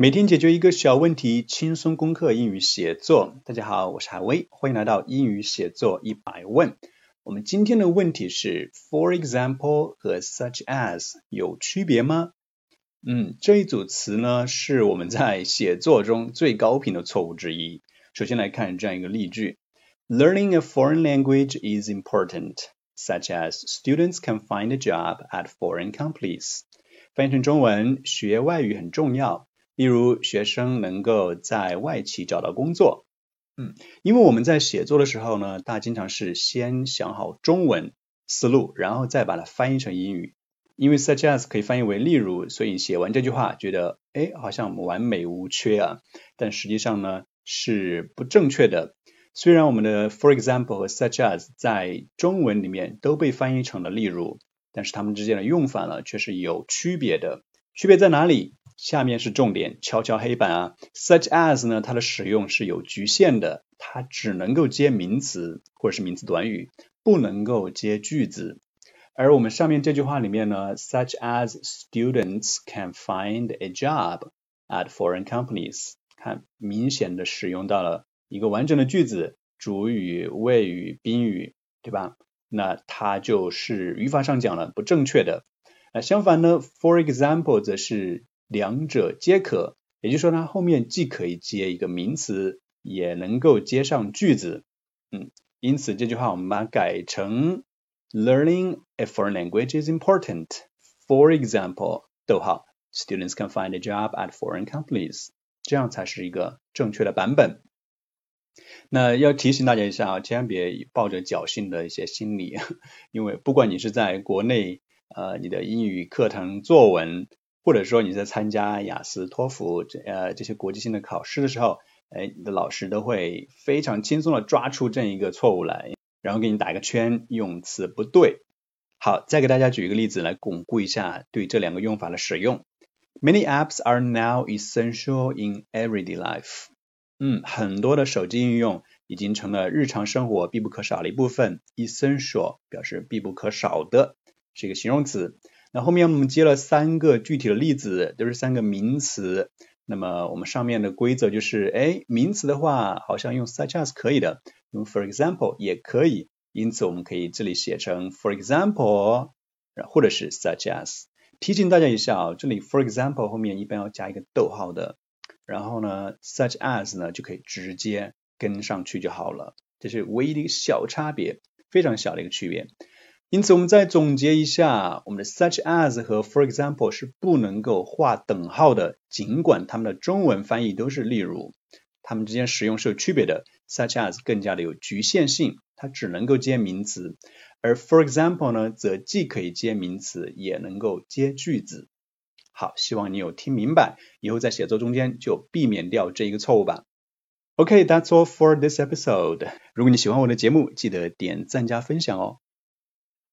每天解决一个小问题，轻松攻克英语写作。大家好，我是海威，欢迎来到英语写作一百问。我们今天的问题是，for example 和 such as 有区别吗？嗯，这一组词呢是我们在写作中最高频的错误之一。首先来看这样一个例句：Learning a foreign language is important, such as students can find a job at foreign companies。翻译成中文，学外语很重要，例如学生能够在外企找到工作。嗯，因为我们在写作的时候呢，大家经常是先想好中文思路，然后再把它翻译成英语。因为 such as 可以翻译为例如，所以写完这句话觉得，哎，好像完美无缺啊。但实际上呢是不正确的。虽然我们的 for example 和 such as 在中文里面都被翻译成了例如，但是它们之间的用法呢却是有区别的。区别在哪里？下面是重点，敲敲黑板啊。Such as 呢，它的使用是有局限的，它只能够接名词或者是名词短语，不能够接句子。而我们上面这句话里面呢，such as students can find a job at foreign companies，看明显的使用到了一个完整的句子，主语、谓语、宾语，对吧？那它就是语法上讲了不正确的。那相反呢，for example 则是两者皆可，也就是说它后面既可以接一个名词，也能够接上句子。嗯，因此这句话我们把它改成 Learning a foreign language is important. For example，逗号，students can find a job at foreign companies，这样才是一个正确的版本。那要提醒大家一下啊，千万别抱着侥幸的一些心理，因为不管你是在国内呃你的英语课堂作文。或者说你在参加雅思、托福这呃这些国际性的考试的时候，哎，你的老师都会非常轻松的抓出这一个错误来，然后给你打一个圈，用词不对。好，再给大家举一个例子来巩固一下对这两个用法的使用。Many apps are now essential in everyday life。嗯，很多的手机应用已经成了日常生活必不可少的一部分。Essential 表示必不可少的，是一个形容词。那后面我们接了三个具体的例子，都是三个名词。那么我们上面的规则就是，哎，名词的话好像用 such as 可以的，用 for example 也可以。因此我们可以这里写成 for example，或者是 such as。提醒大家一下啊，这里 for example 后面一般要加一个逗号的，然后呢 such as 呢就可以直接跟上去就好了。这是唯一的一个小差别，非常小的一个区别。因此，我们再总结一下，我们的 such as 和 for example 是不能够画等号的，尽管它们的中文翻译都是例如，它们之间使用是有区别的。such as 更加的有局限性，它只能够接名词，而 for example 呢，则既可以接名词，也能够接句子。好，希望你有听明白，以后在写作中间就避免掉这一个错误吧。OK，that's all for this episode。如果你喜欢我的节目，记得点赞加分享哦。